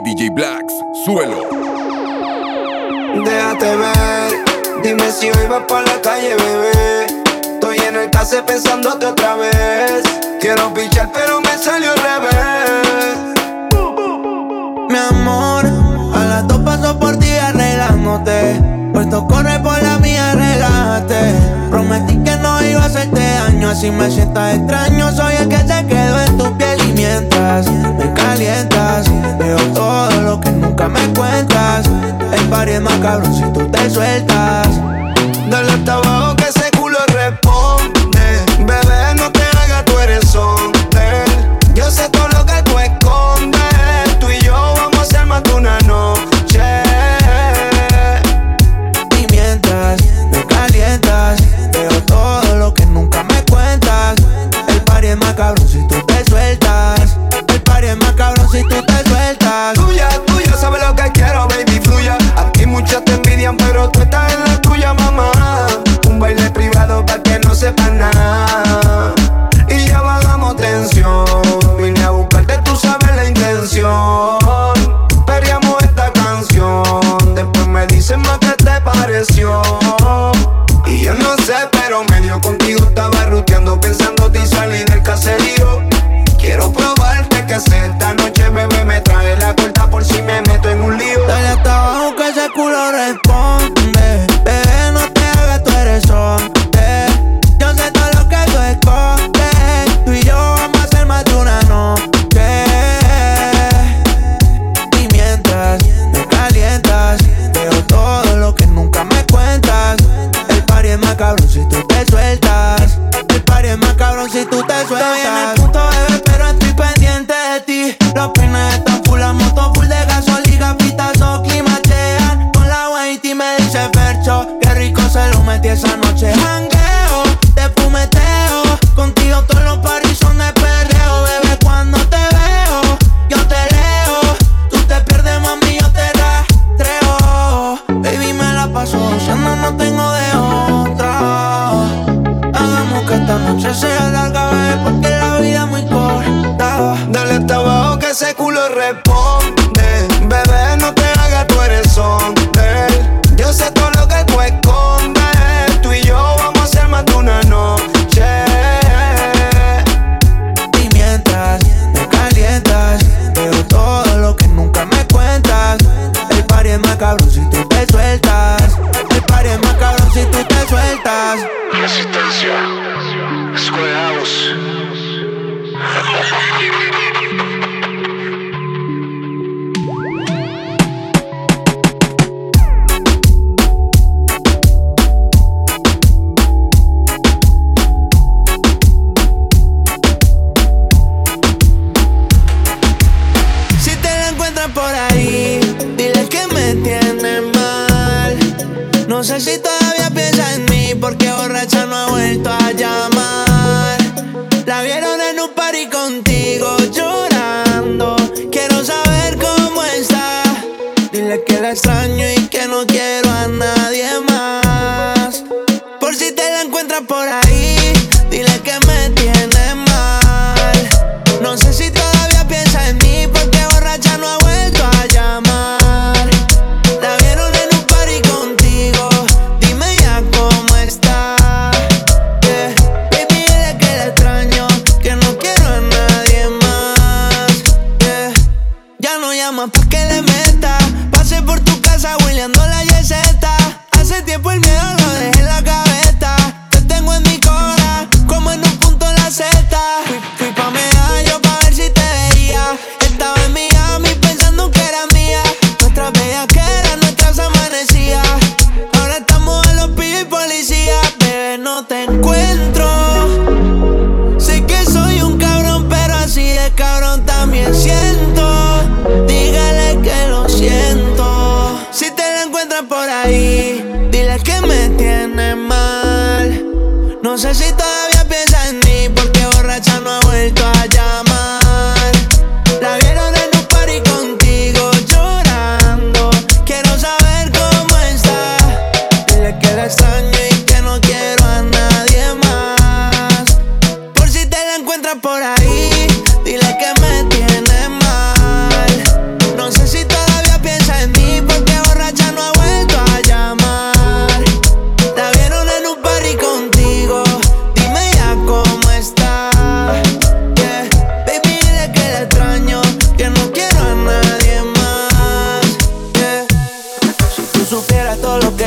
DJ Blacks, suelo. Déjate ver, dime si hoy vas por la calle, bebé. Estoy en el case pensándote otra vez. Quiero pichar, pero me salió al revés. Mi amor, a las dos paso por ti arreglándote. Puesto corre por la mía, relájate. Prometí que no iba a hacerte daño, así me sientas extraño. Soy el que se quedó en tu piel y mientras sientas. Veo todo lo que nunca me cuentas. El party es más cabrón si tú te sueltas.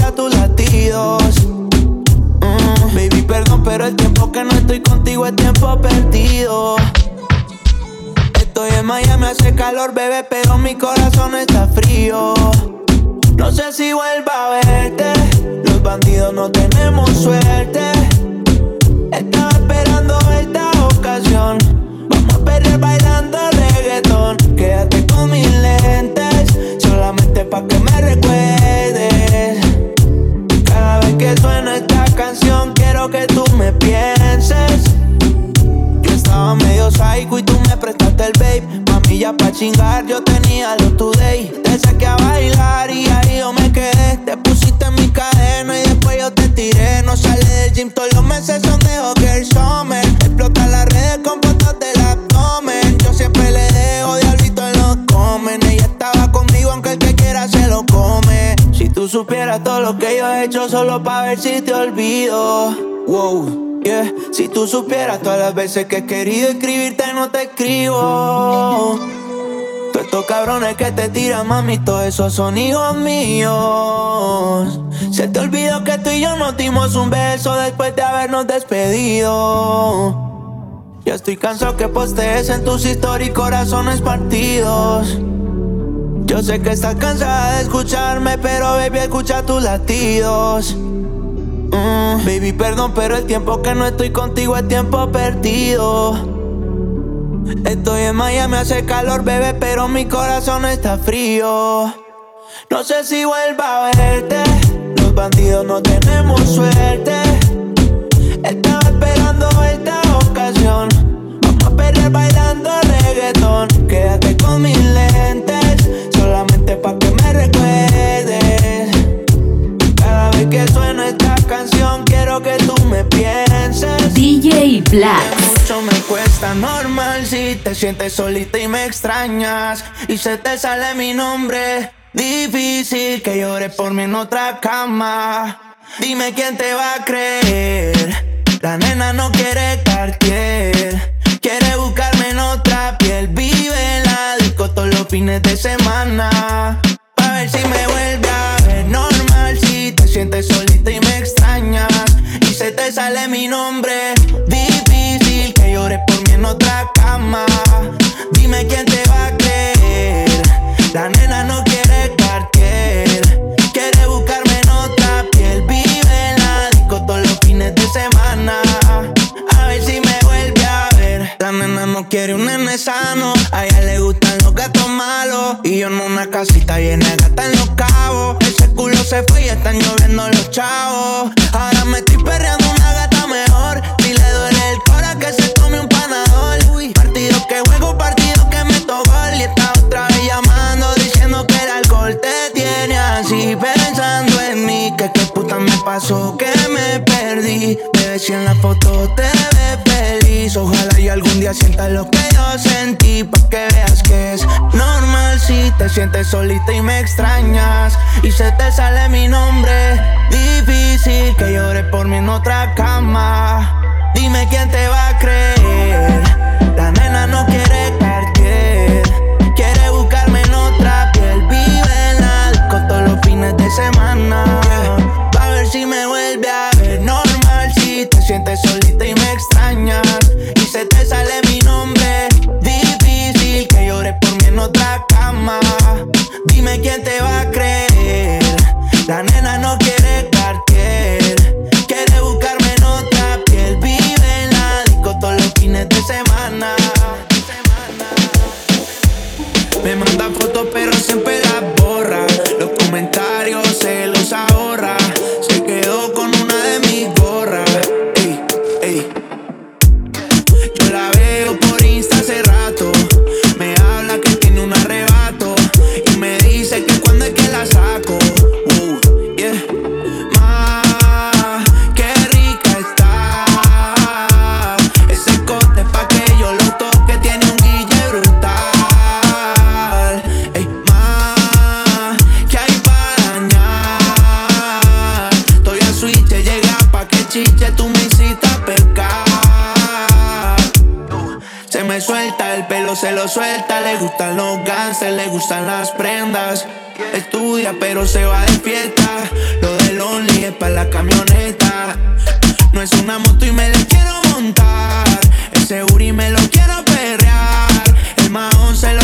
escucha tus latidos. Mm, baby, perdón, pero el tiempo que no estoy contigo es tiempo perdido. Estoy en Miami, hace calor, bebé, pero mi corazón está frío. No sé si vuelva a verte. Los bandidos no tenemos suerte. Estaba esperando esta ocasión. Vamos a perder bailando reggaetón. Quédate con mis lentes, pa' que me recuerdes. Cada vez que suena esta canción, quiero que tú me pienses. Yo estaba medio psycho y tú me prestaste el babe. Mami, ya pa' chingar, yo tenía lo today. Te saqué a bailar y ahí yo me quedé. Te pusiste en mi cadena y después yo te tiré. No sale del gym, todos los meses son de todo lo que yo he hecho solo pa' ver si te olvido. Wow, yeah. Si tú supieras todas las veces que he querido escribirte no te escribo. Todos estos cabrones que te tiran, mami, todos esos son hijos míos. Se te olvidó que tú y yo nos dimos un beso después de habernos despedido. Ya estoy cansado que postees en tus historias corazones partidos. Yo sé que estás cansada de escucharme, pero baby, escucha tus latidos. Mm, baby, perdón, pero el tiempo que no estoy contigo es tiempo perdido. Estoy en Miami, hace calor, bebé, pero mi corazón está frío. No sé si vuelva a verte. Los bandidos no tenemos suerte. Estaba esperando esta ocasión. Vamos a perder bailando reggaetón. Quédate con mis lentes, solamente pa' que me recuerdes. Cada vez que suena esta canción, quiero que tú me pienses. DJ Que Black. mucho me cuesta normal si te sientes solita y me extrañas y se te sale mi nombre. Difícil que llores por mí en otra cama. Dime quién te va a creer. La nena no quiere cartier. Quiere buscarme en otra piel. Vive en la fines de semana. Pa' ver si me vuelve a ver normal. Si te sientes solita y me extrañas. Y se te sale mi nombre. Difícil que llores por mí en otra cama. Dime quién te va a creer. La nena no quiere cartier. Quiere buscarme en otra piel. Vive en la disco todos los fines de semana. A ver si me vuelve a ver. La nena no quiere un yo en una casita llena gata en los cabos. Ese culo se fue y están lloviendo los chavos. Ahora me estoy perreando una gata mejor. Si le duele el cora que se tome un panador. Uy, partido que juego, partido que meto gol. Y está otra vez llamando diciendo que el alcohol te tiene así. Pensando en mí, que qué puta me pasó, que me perdí. Bebé, si en la foto te ves feliz. Ojalá y algún día sientas lo que yo sentí. Pa' que veas que es normal si te sientes solita y me extrañas. Y se te sale mi nombre. Difícil que llores por mí en otra cama. Dime quién te va a creer. El pelo se lo suelta. Le gustan los ganses, le gustan las prendas. Estudia, pero se va de fiesta. Lo del Only es para la camioneta. No es una moto y me la quiero montar. Ese Uri me lo quiero perrear. El mahón se lo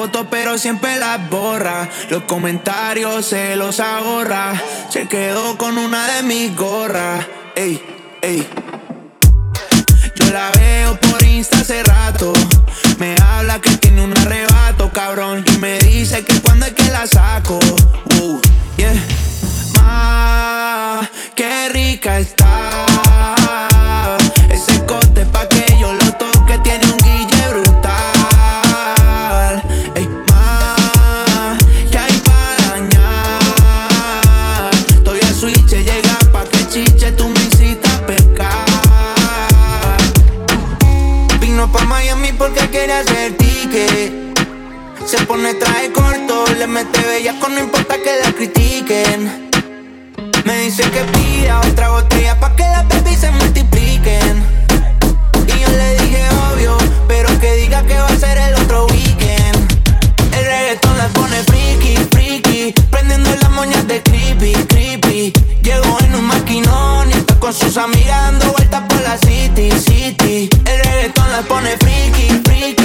fotos pero siempre las borra. Los comentarios se los ahorra. Se quedó con una de mis gorras. Ey, ey. Yo la veo por Insta hace rato. Me habla que tiene un arrebato, cabrón. Y me dice que cuando es que la saco. Uh, yeah. Ma, qué rica está se pone traje corto, le mete bellaco, no importa que la critiquen. Me dice que pida otra botella pa' que las baby se multipliquen. Y yo le dije obvio, pero que diga que va a ser el otro weekend. El reggaetón las pone friki, friki, prendiendo las moñas de creepy, creepy. Llegó en un maquinón y está con sus amigas dando vueltas por la city, city. El reggaetón las pone friki, friki,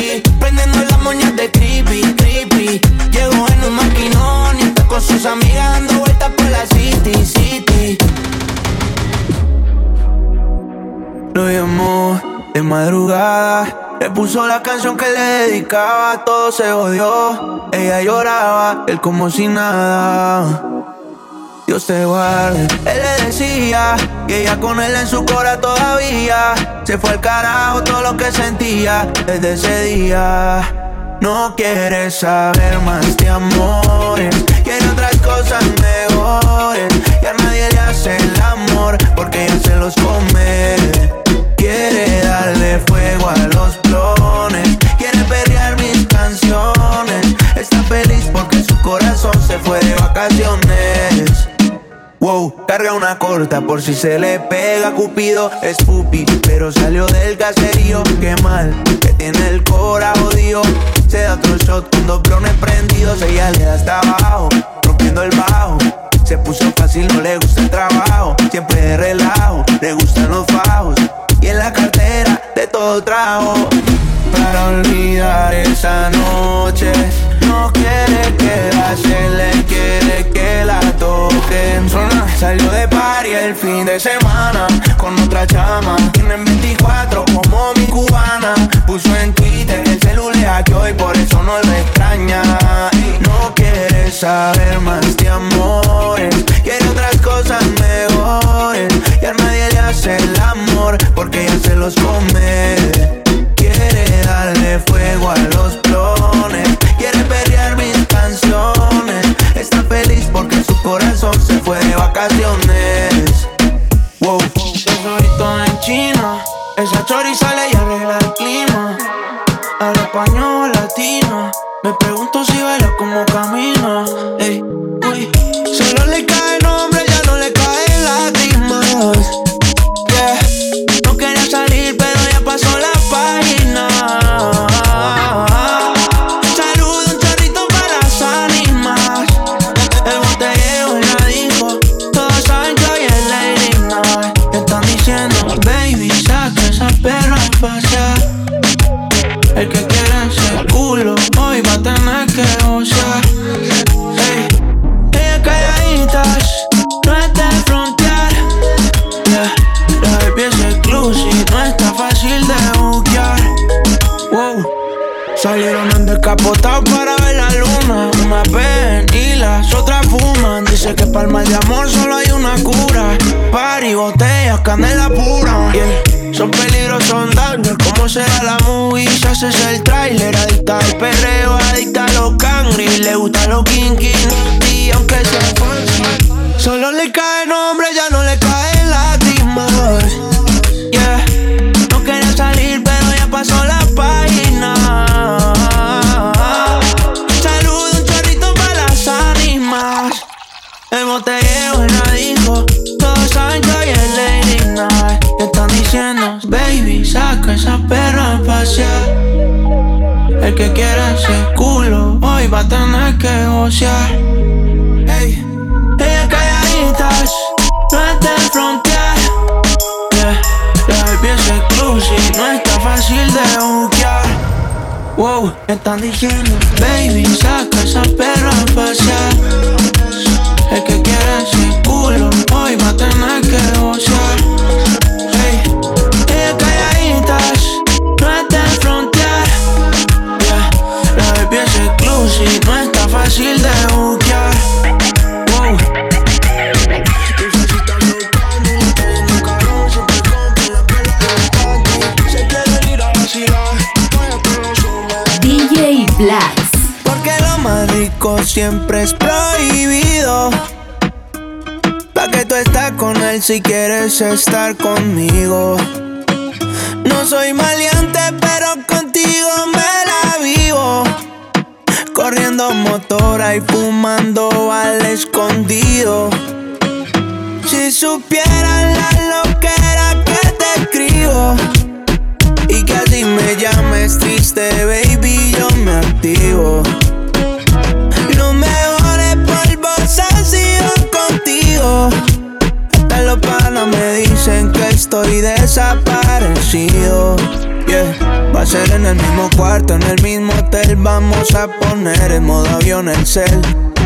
moñas de creepy, creepy. Llegó en un maquinón y está con sus amigas dando vueltas por la city, city. Lo llamó de madrugada. Le puso la canción que le dedicaba. Todo se odió. Ella lloraba, él como si nada. Dios te guarde. Él le decía y ella con él en su cora todavía. Se fue al carajo todo lo que sentía desde ese día. No quiere saber más de amores, quiere otras cosas mejores. Y a nadie le hace el amor porque ella se los come. Quiere darle fuego a los clones, quiere perrear mis canciones. Está feliz porque su corazón se fue de vacaciones. Wow, carga una corta por si se le pega Cupido es pupi, pero salió del caserío. Qué mal, que tiene el cora jodido. Se da otro shot con dos blones prendidos Ella le da hasta abajo, rompiendo el bajo. Se puso fácil, no le gusta el trabajo. Siempre de relajo, le gustan los fajos la cartera de todo trajo Para olvidar esa noche. No quiere quedarse, le quiere que la toquen Zona, Salió de party el fin de semana Con otra chama. Tienen 24 como mi cubana. Puso en Twitter el celular que hoy por eso no lo extraña quiere saber más de amores. Quiere otras cosas mejores. Y a nadie le hace el amor Porque ella se los come. Quiere darle fuego a los clones. Quiere perrear mis canciones. Está feliz porque su corazón se fue de vacaciones. Wow. Tesorito en China. Esa chori sale y arregla el clima. Al español latino Me le caen hombre, ya no le caen lágrimas. Yeah, no quería salir, pero ya pasó la página. Salud, un chorrito para las ánimas. El botellero en la disco, todos saben que hoy es Lady Night. Están diciendo, baby, saca esa perra a pasear. El que quiera ese culo, hoy va a tener que gocear. Wow, están diciendo, baby, saca esa perra a pasear. El que quiera ese siempre es prohibido. Pa' que tú estás con él si quieres estar conmigo. No soy maleante, pero contigo me la vivo. Corriendo motora y fumando al escondido. Si supieran la loquera que te escribo. Y que así me llames triste, baby, yo me activo. Los panas me dicen que estoy desaparecido. Yeah. Va a ser en el mismo cuarto, en el mismo hotel. Vamos a poner en modo avión el cel.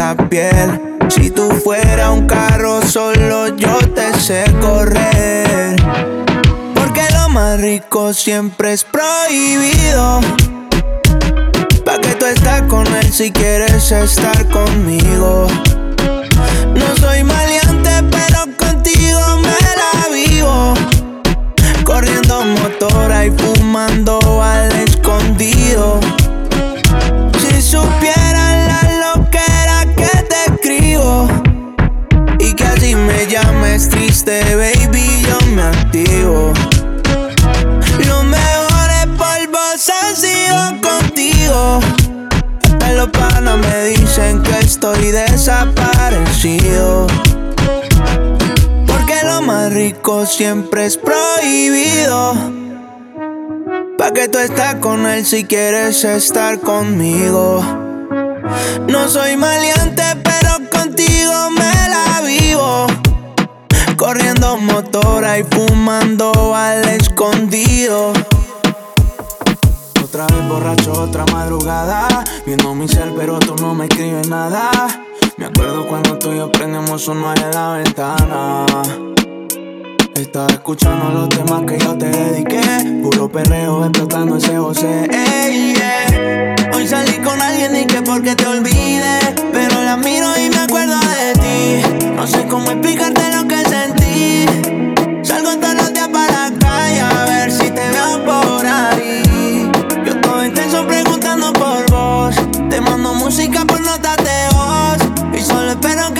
la piel. Si tú fuera un carro, solo yo te sé correr. Porque lo más rico siempre es prohibido. Pa' que tú estás con él si quieres estar conmigo. No soy maleante, pero contigo me la vivo. Corriendo motora y fumando al escondido. Si supieran me llames triste, baby, yo me activo. Los mejores polvos han sido contigo. Hasta los panas me dicen que estoy desaparecido. Porque lo más rico siempre es prohibido. Pa' que tú estás con él si quieres estar conmigo. No soy maleante, pero contigo me la. Corriendo motora y fumando al escondido. Otra vez borracho, otra madrugada. Viendo mi cel, pero tú no me escribes nada. Me acuerdo cuando tú y yo prendemos uno en la ventana. Estaba escuchando los temas que yo te dediqué. Puro perreo explotando ese José. Ey, yeah. Hoy salí con alguien y que porque te olvide. Pero la miro y me acuerdo de ti. No sé cómo explicarte lo que sentí. Salgo todos los días para la calle a ver si te veo por ahí. Yo todo intenso preguntando por vos. Te mando música por notas de voz. Y solo espero que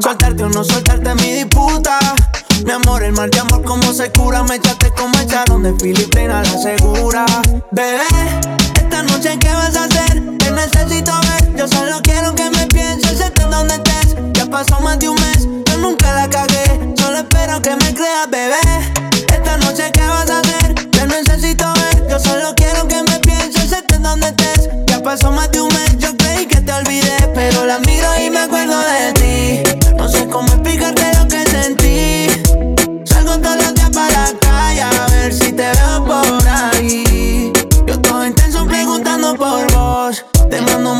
Soltarte o no soltarte mi disputa. Mi amor, el mal de amor, como se cura. Me echaste como echaron de Filipina la segura. Bebé, esta noche, ¿qué vas a hacer? Te necesito ver. Yo solo quiero que me pienses, donde estés. Ya pasó más de un mes, yo nunca la cagué. Solo espero que me creas, bebé. Esta noche, ¿qué vas a hacer? Te necesito ver. Yo solo quiero que me pienses, estés donde estés. Ya pasó más de un mes, yo creí que te olvidé. Pero la miro y me acuerdo de ti como el picarreo que sentí. Salgo todos los días para la calle a ver si te veo por ahí. Yo todo intenso preguntando por vos. Te mando un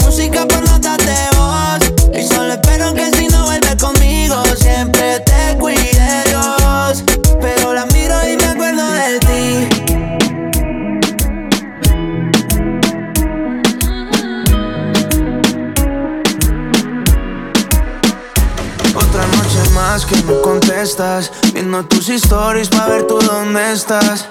contestas. Viendo tus stories pa' ver tú dónde estás.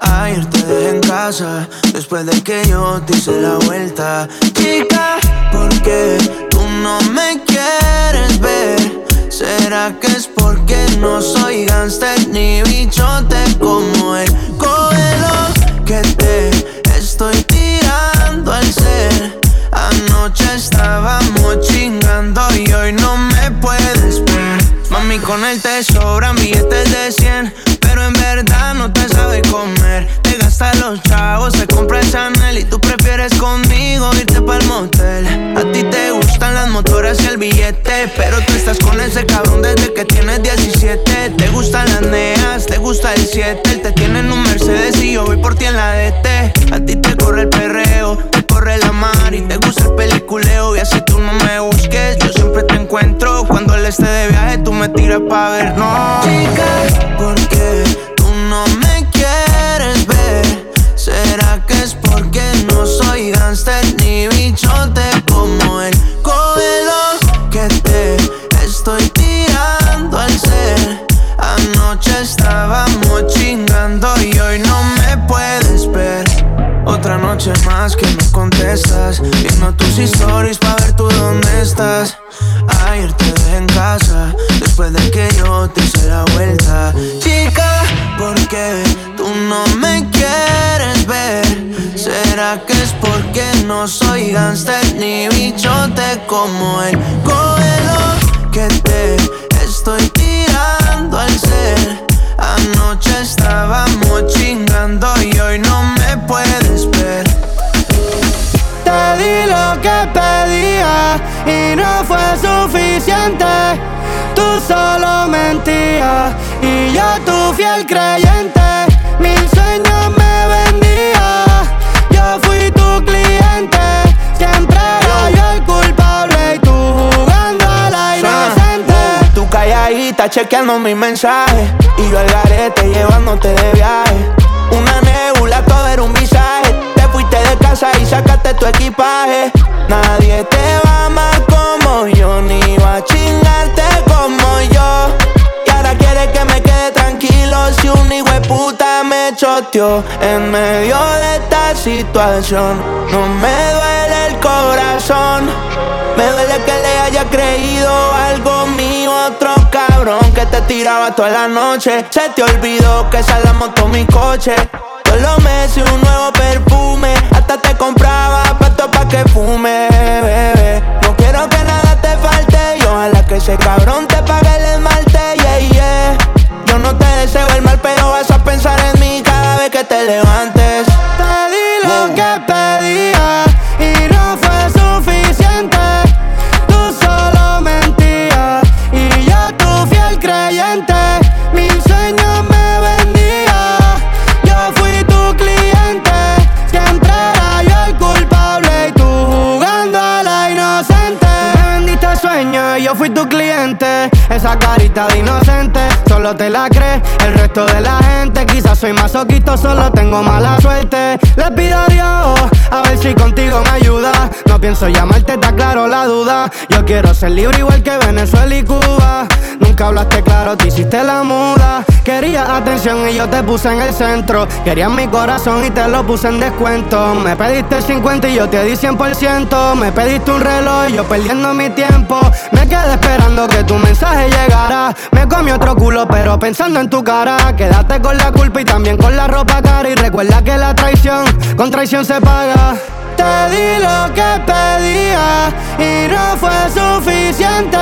Ayer te dejé en casa, después de que yo te hice la vuelta. Chica, ¿por qué tú no me quieres ver? ¿Será que es porque no soy gangster ni bichote como el Cógelo que te estoy tirando al ser. Anoche estábamos chingando Mami, con él te sobran billetes de 100, pero en verdad no te sabe comer. Te gasta los chavos, te compra el Chanel y tú prefieres conmigo irte pa'l motel. A ti te gustan las motoras y el billete, pero tú estás con ese cabrón desde que tienes 17. Te gustan las neas, te gusta el 7. Él te tiene en un Mercedes y yo voy por ti en la DT. A ti te corre el perreo, corre la mar y te gusta el peliculeo. Y así tú no me busques, yo siempre te encuentro. Cuando él esté de viaje, tú me tiras pa' ver, no. Chica, ¿por qué tú no me quieres ver? ¿Será que es porque no soy gangster ni bichote noche más que no contestas. Viendo tus stories pa' ver tú dónde estás. Ayer te dejé en casa, después de que yo te hice la vuelta. Chica, ¿por qué tú no me quieres ver? ¿Será que es porque no soy gangster ni bichote como él? Cógelo que te estoy tirando al ser. Anoche estábamos chingando y hoy no di lo que pedía y no fue suficiente. Tú solo mentías y yo tu fiel creyente. Mil sueños me vendía, yo fui tu cliente. Siempre era yo el culpable y tú jugando a la inocente. Tú calladita chequeando mis mensajes Y yo al garete llevándote de viaje Una nebula, todo era un visaje De casa y sacaste tu equipaje Nadie te va amar como yo Ni va a chingarte como yo Y ahora quieres que me quede tranquilo Si un hijo de puta me choteó En medio de esta situación No me duele el corazón me duele que le haya creído algo mío, otro cabrón que te tiraba toda la noche. Se te olvidó que esa la moto mi coche. Todos los meses un nuevo perfume, hasta te compraba pato pa' que fume, bebé. Solo te la crees. El resto de la gente, quizás soy masoquito, solo tengo mala suerte. Le pido a Dios, a ver si contigo me ayuda. No pienso llamarte, está claro la duda. Yo quiero ser libre igual que Venezuela y Cuba. Nunca hablaste claro, te hiciste la muda. Querías atención y yo te puse en el centro. Querías mi corazón y te lo puse en descuento. Me pediste 50 y yo te di 100%. Me pediste un reloj, yo perdiendo mi tiempo. Me quedé esperando que tu mensaje llegara. Me comí otro culo, pero pensando en tu cara. Quédate con la culpa y también con la ropa cara. Y recuerda que la traición, con traición se paga. Te di lo que pedía y no fue suficiente.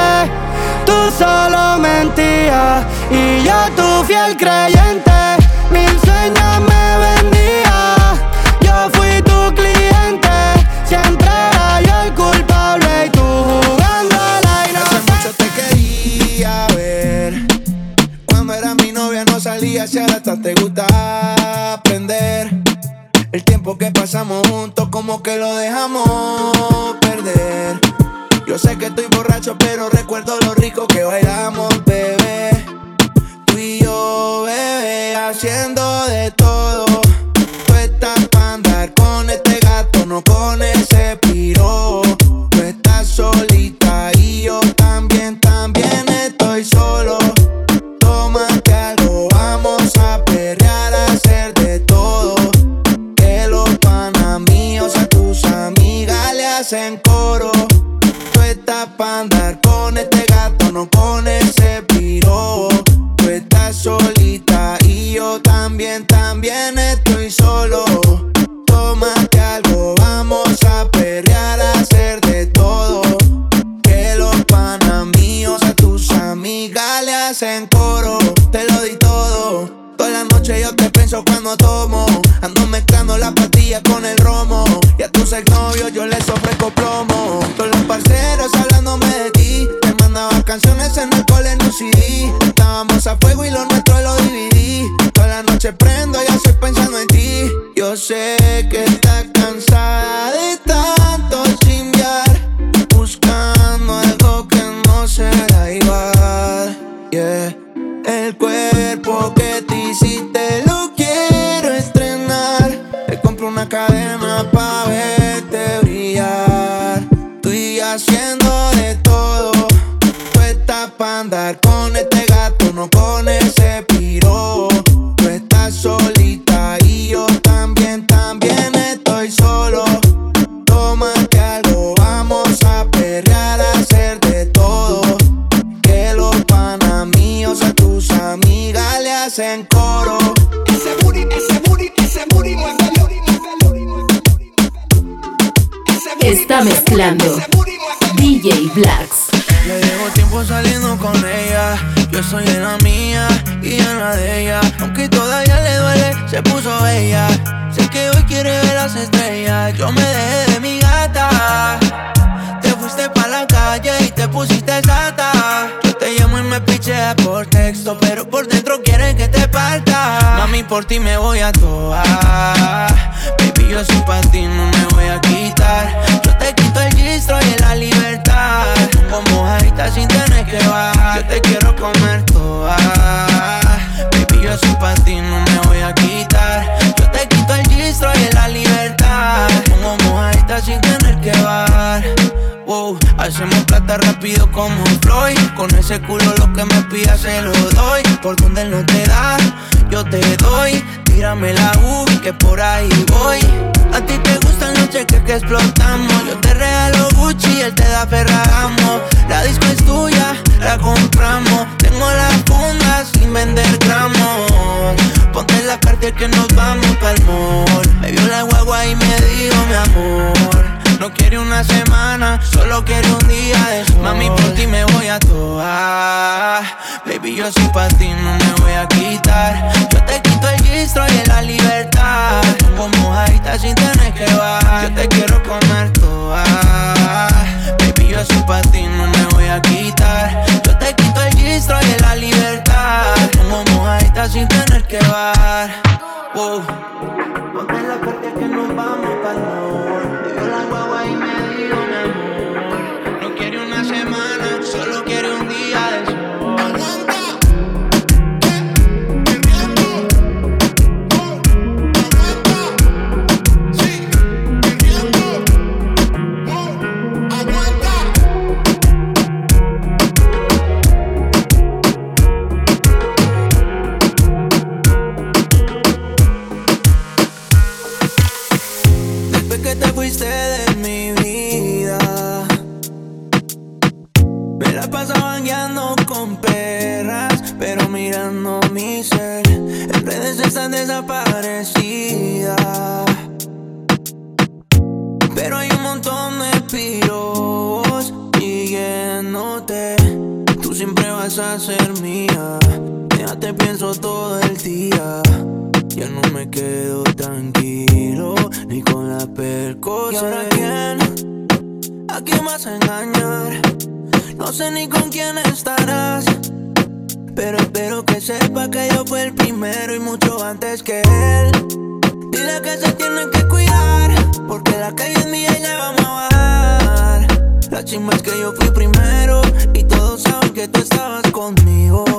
Tú solo mentías y yo tu fiel creyente. Pichea por texto, pero por dentro quieren que te parta. Mami, por ti me voy a toar. Baby, yo soy pa' ti, no me voy a quitar. Yo te quito el gistro y la libertad. Como mojadita sin tener que bajar. Yo te quiero comer toda. Baby, yo soy pa' ti, no me voy a quitar. Yo te quito el gistro y la libertad. Como mojadita sin tener que bajar. Wow, hacemos plata rápido como Floyd. Con ese culo lo que me pidas se lo doy. Por donde no te da, yo te doy. Tírame la uvi que por ahí voy. A ti te gustan los cheques que explotamos. Yo te regalo Gucci él te da Ferragamo. La disco es tuya, la compramos. Tengo las fundas sin vender gramos. Ponte la carta que nos vamos pa'l mall. Me vio la guagua y me dijo mi amor. No quiere una semana, solo quiere un día de sol. Mami, por ti me voy a toar. Baby, yo soy pa' ti, no me voy a quitar. Yo te quito el gistro y la libertad. Como mojadita sin tener que bajar. Yo te quiero comer toda. Baby, yo soy pa' ti, no me voy a quitar. Yo te quito el gistro y la libertad. Como mojadita sin tener que bajar. Wow. Ponte la carta que nos vamos y todos saben que tú estabas conmigo.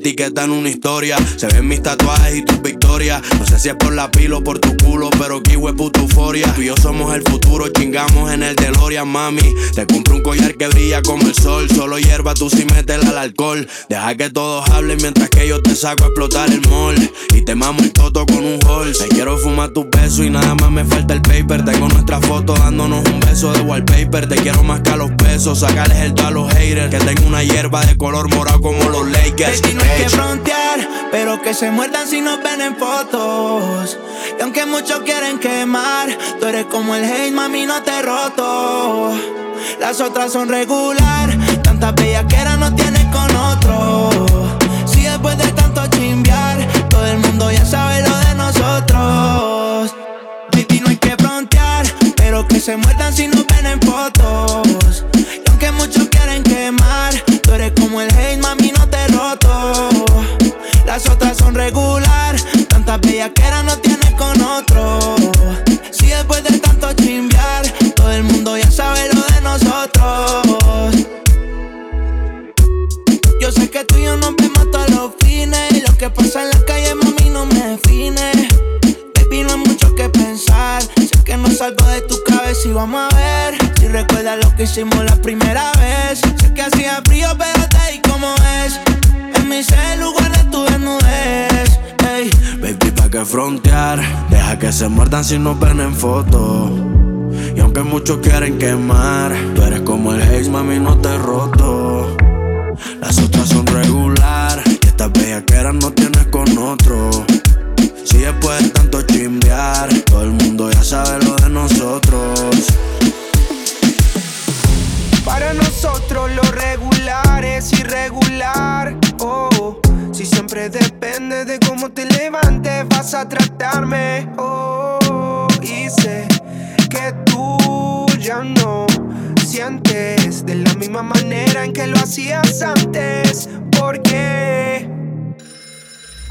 Etiquetar en una historia. Se ven mis tatuajes y tus victorias. No sé si es por la pila o por tu culo, pero que es puta euforia. Tú y yo somos el futuro, chingamos en el DeLorean, mami. Te compro un collar que brilla como el sol. Solo hierba, tú sí métela al alcohol. Deja que todos hablen mientras que yo te saco a explotar el mall. Y te mamo el toto con un hall. Te quiero fumar tus besos y nada más me falta el paper. Tengo nuestra foto dándonos un beso de wallpaper. Te quiero más que a los pesos, sacarles el do a los haters. Que tengo una hierba de color morado como los Lakers. Que Ey. frontear, pero que se muerdan si nos ven en fotos. Y aunque muchos quieren quemar, tú eres como el hate, mami, no te roto. Las otras son regular, tantas bellas que no tienes con otro. Si después de tanto chimbear, todo el mundo ya sabe lo de nosotros. Baby, no hay que frontear, pero que se muerdan si nos ven en fotos. Y aunque muchos quieren quemar, tú eres como el hate, mami, tantas bellas que no tienes con otro. Si después de tanto chimbear, todo el mundo ya sabe lo de nosotros. Yo sé que tú y yo nos vemos todos los fines. Y lo que pasa en la calle, mami, no me define. Baby, no hay mucho que pensar. Sé que no salgo de tu cabeza y vamos a ver. Si recuerdas lo que hicimos la primera vez. Sé que hacía frío, pero te como es. En mi celu guardé tu desnudez. Baby, pa' que frontear. Deja que se muerdan si nos ven en foto. Y aunque muchos quieren quemar, tú eres como el haze, mami, no te he roto. Las otras son regular. Y estas bellaqueras no tienes con otro. Depende de cómo te levantes, vas a tratarme. Oh, y que tú ya no sientes de la misma manera en que lo hacías antes. Porque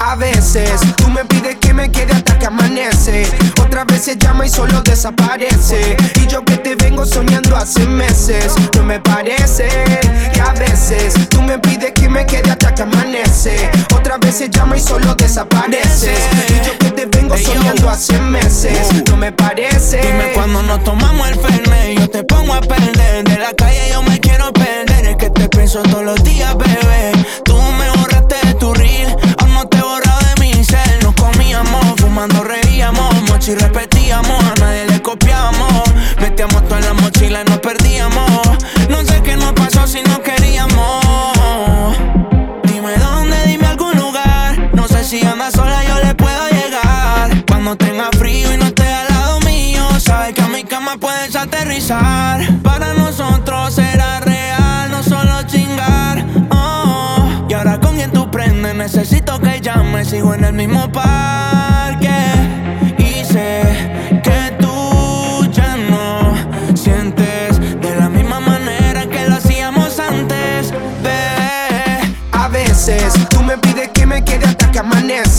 a veces tú me pides que me quede hasta que amanece. Otras veces llama y solo desaparece. Y yo que te vengo soñando hace meses, no me parece. Y a veces tú me pides que me quede hasta que amanece. Otras veces llama y solo desaparece. Y yo que te vengo soñando hace meses, no me parece. Dime cuando nos tomamos el fernet Yo te pongo a perder De la calle yo me quiero perder Es que te pienso todos los días, bebé reíamos Mochi repetíamos, a nadie le copiamos Metíamos todo en la mochila y nos perdíamos No sé qué nos pasó si no queríamos Dime dónde, dime algún lugar. No sé si andas sola, yo le puedo llegar. Cuando tenga frío y no esté al lado mío, sabes que a mi cama puedes aterrizar. Para nosotros será real, no solo chingar. Oh, y ahora con quien tú prendes, necesito que llames. Sigo en el mismo parque.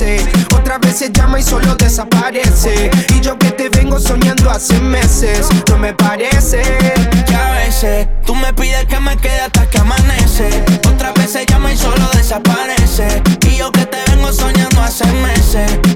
Que amanece. Otras veces llama y solo desaparece. Y yo que te vengo soñando hace meses. No me parece que a veces tú me pides que me quede hasta que amanece. Otras veces llama y solo desaparece. Y yo que te vengo soñando hace meses.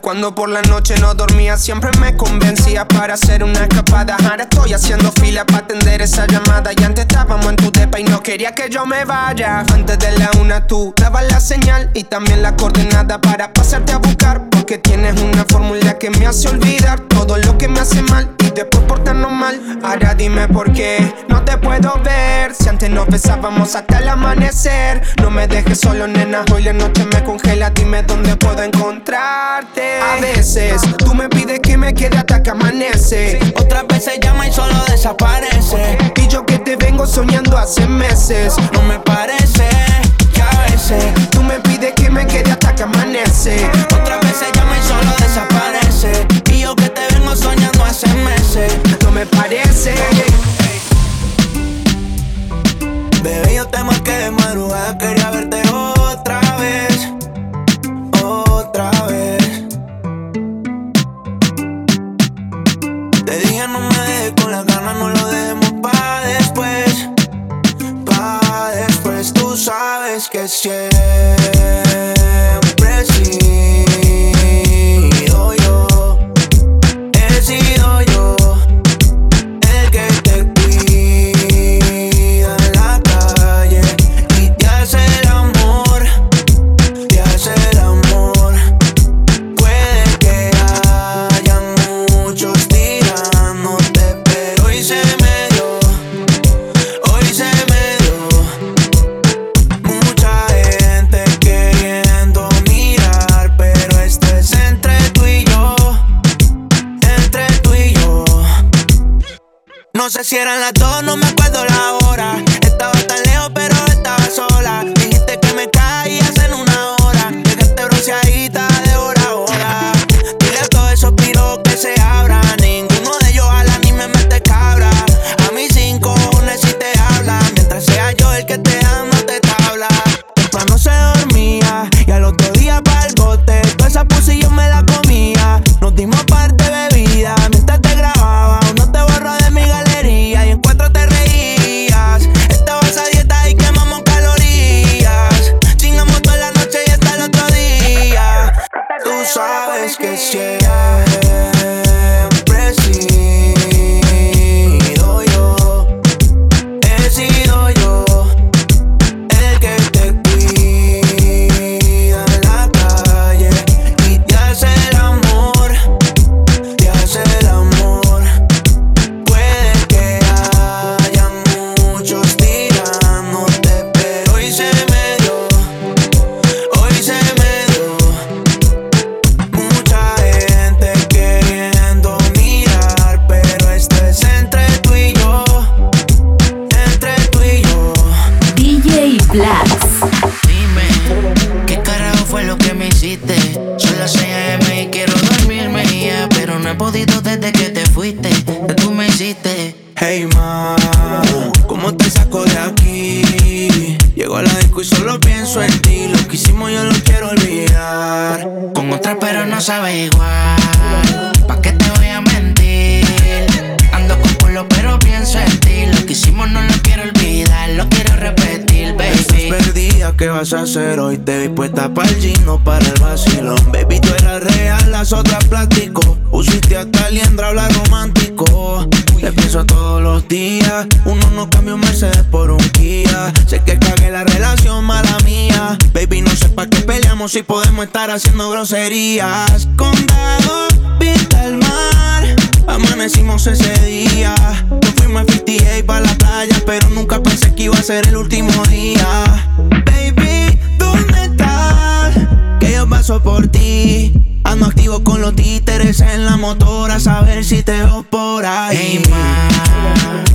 Cuando por la noche no dormía. Siempre me convencía para hacer una escapada. Ahora estoy haciendo fila para atender esa llamada. Y antes estábamos en tu depa y no quería que yo me vaya. Antes de la una tú dabas la señal y también la coordenada para pasarte a buscar. Porque tienes una fórmula que me hace olvidar todo lo que me hace mal y después portarnos mal. Ahora dime por qué no te puedo ver. Si antes nos besábamos hasta el amanecer. No me dejes solo, nena. Hoy la noche me congela. Dime dónde puedo encontrarte. A veces tú me pides que me quede hasta que amanece. Otras veces llama y solo desaparece. Y yo que te vengo soñando hace meses. No me parece que a veces tú me pides que me quede hasta que amanece. Otras veces llama y solo desaparece. Y yo que te vengo soñando hace meses. No me parece. Te marqué de madrugada, quería verte otra vez. Otra vez. Te dije no me dejes con las ganas, no lo dejemos pa' después. Pa' después, tú sabes que siempre No sé si eran las dos, no me acuerdo la hora. DJ a hacer hoy? Te vi para el gino, para el vacilón. Baby, tú eras real, las otras plástico. Usiste hasta liendra, habla romántico. Te pienso todos los días. Uno no cambia un Mercedes por un Kia. Sé que cagué la relación, mala mía. Baby, no sé pa' qué peleamos si podemos estar haciendo groserías. Condado, pinta el mar. Amanecimos ese día. Nos fuimos a 58 para la playa, pero nunca pensé que iba a ser el último día. Paso por ti. Ando activo con los títeres en la motora, a saber si te veo por ahí. Hey, ma,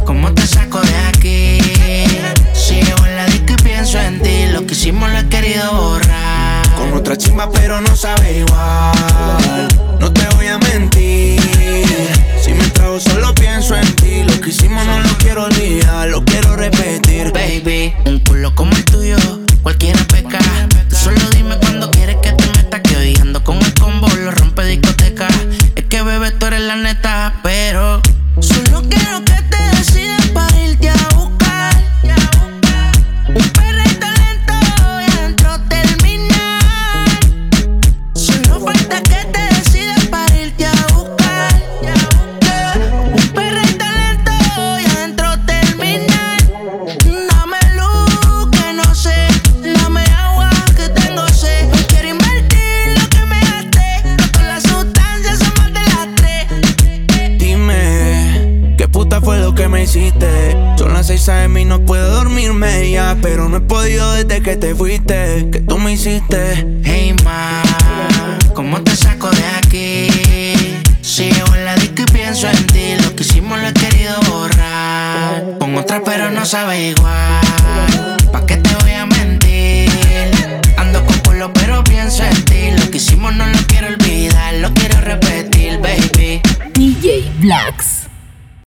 ¿cómo te saco de aquí? Si llevo en la disco y pienso en ti, lo que hicimos lo he querido borrar. Con otra chimba, pero no sabe igual. No te voy a mentir. Si me trago, solo pienso en ti. Lo que hicimos no lo quiero olvidar, lo quiero repetir.